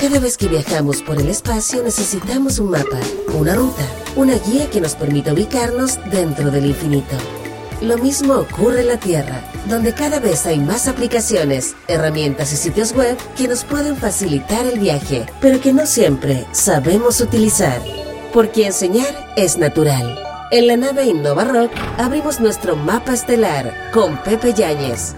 Cada vez que viajamos por el espacio necesitamos un mapa, una ruta, una guía que nos permita ubicarnos dentro del infinito. Lo mismo ocurre en la Tierra, donde cada vez hay más aplicaciones, herramientas y sitios web que nos pueden facilitar el viaje, pero que no siempre sabemos utilizar. Porque enseñar es natural. En la nave Innova Rock abrimos nuestro mapa estelar con Pepe Yáñez.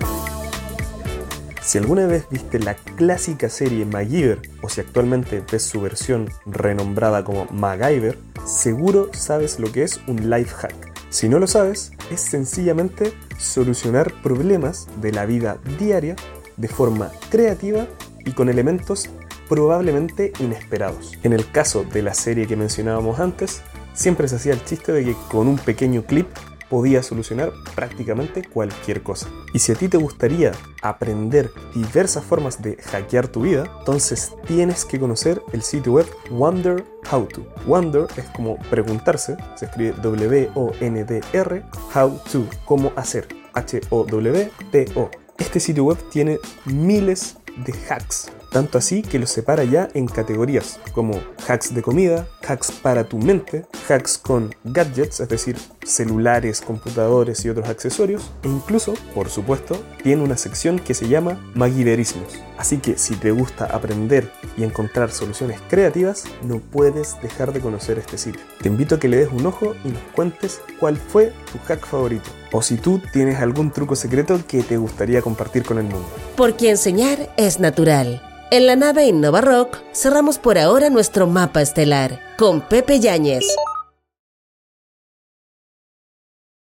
Si alguna vez viste la clásica serie MacGyver o si actualmente ves su versión renombrada como MacGyver, seguro sabes lo que es un life hack. Si no lo sabes, es sencillamente solucionar problemas de la vida diaria de forma creativa y con elementos probablemente inesperados. En el caso de la serie que mencionábamos antes, siempre se hacía el chiste de que con un pequeño clip podía solucionar prácticamente cualquier cosa. Y si a ti te gustaría aprender diversas formas de hackear tu vida, entonces tienes que conocer el sitio web Wonder How To. Wonder es como preguntarse, se escribe W-O-N-D-R, How To, cómo hacer, H-O-W-T-O. Este sitio web tiene miles de hacks tanto así que los separa ya en categorías como hacks de comida, hacks para tu mente, hacks con gadgets, es decir, celulares, computadores y otros accesorios, e incluso, por supuesto, tiene una sección que se llama Maguiderismos. Así que si te gusta aprender y encontrar soluciones creativas, no puedes dejar de conocer este sitio. Te invito a que le des un ojo y nos cuentes cuál fue tu hack favorito, o si tú tienes algún truco secreto que te gustaría compartir con el mundo. Porque enseñar es natural. En la nave Innova Rock cerramos por ahora nuestro mapa estelar con Pepe Yáñez.